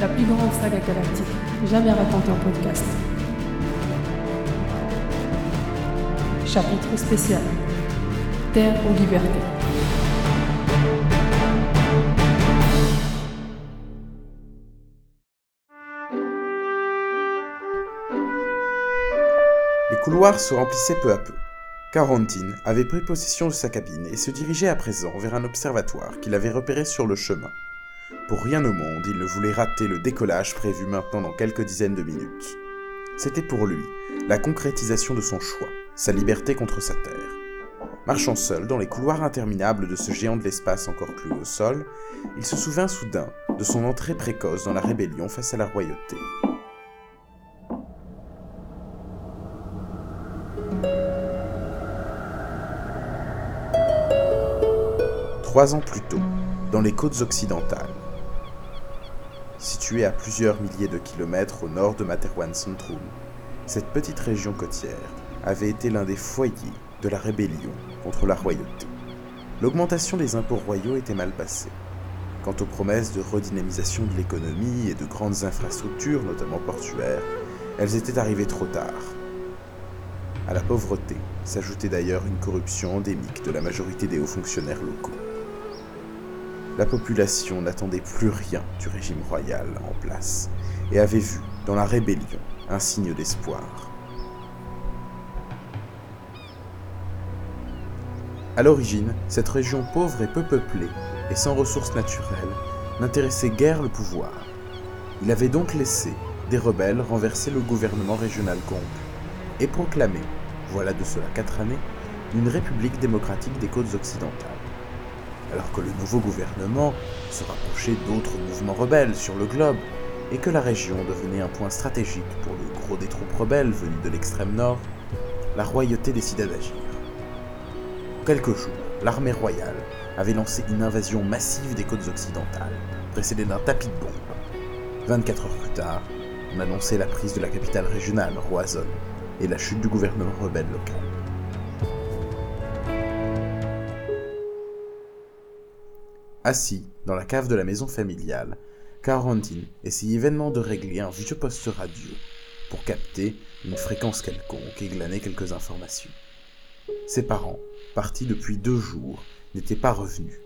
la plus grande saga galactique jamais racontée en podcast. Chapitre spécial Terre ou liberté. Les couloirs se remplissaient peu à peu. Quarantine avait pris possession de sa cabine et se dirigeait à présent vers un observatoire qu'il avait repéré sur le chemin. Pour rien au monde, il ne voulait rater le décollage prévu maintenant dans quelques dizaines de minutes. C'était pour lui la concrétisation de son choix, sa liberté contre sa terre. Marchant seul dans les couloirs interminables de ce géant de l'espace encore cloué au sol, il se souvint soudain de son entrée précoce dans la rébellion face à la royauté. Trois ans plus tôt, dans les côtes occidentales, Située à plusieurs milliers de kilomètres au nord de Materwan Centrum, cette petite région côtière avait été l'un des foyers de la rébellion contre la royauté. L'augmentation des impôts royaux était mal passée. Quant aux promesses de redynamisation de l'économie et de grandes infrastructures, notamment portuaires, elles étaient arrivées trop tard. À la pauvreté s'ajoutait d'ailleurs une corruption endémique de la majorité des hauts fonctionnaires locaux la population n'attendait plus rien du régime royal en place et avait vu dans la rébellion un signe d'espoir. À l'origine, cette région pauvre et peu peuplée et sans ressources naturelles n'intéressait guère le pouvoir. Il avait donc laissé des rebelles renverser le gouvernement régional Gong et proclamer, voilà de cela quatre années, une république démocratique des côtes occidentales alors que le nouveau gouvernement se rapprochait d'autres mouvements rebelles sur le globe, et que la région devenait un point stratégique pour le gros des troupes rebelles venues de l'extrême nord, la royauté décida d'agir. En quelques jours, l'armée royale avait lancé une invasion massive des côtes occidentales, précédée d'un tapis de bombes. 24 heures plus tard, on annonçait la prise de la capitale régionale, Roazhon, et la chute du gouvernement rebelle local. Assis dans la cave de la maison familiale, Carandine essayait vainement de régler un vieux poste radio pour capter une fréquence quelconque et glaner quelques informations. Ses parents, partis depuis deux jours, n'étaient pas revenus.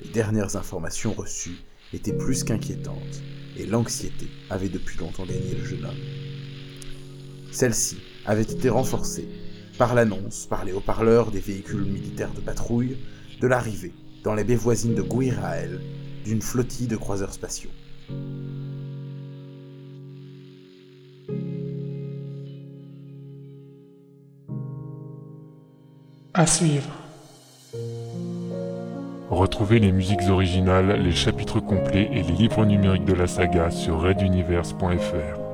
Les dernières informations reçues étaient plus qu'inquiétantes, et l'anxiété avait depuis longtemps gagné le jeune homme. Celle-ci avait été renforcée par l'annonce, par les haut-parleurs des véhicules militaires de patrouille, de l'arrivée dans les baies voisines de Guirael d'une flottille de croiseurs spatiaux. À suivre. Retrouvez les musiques originales, les chapitres complets et les livres numériques de la saga sur reduniverse.fr.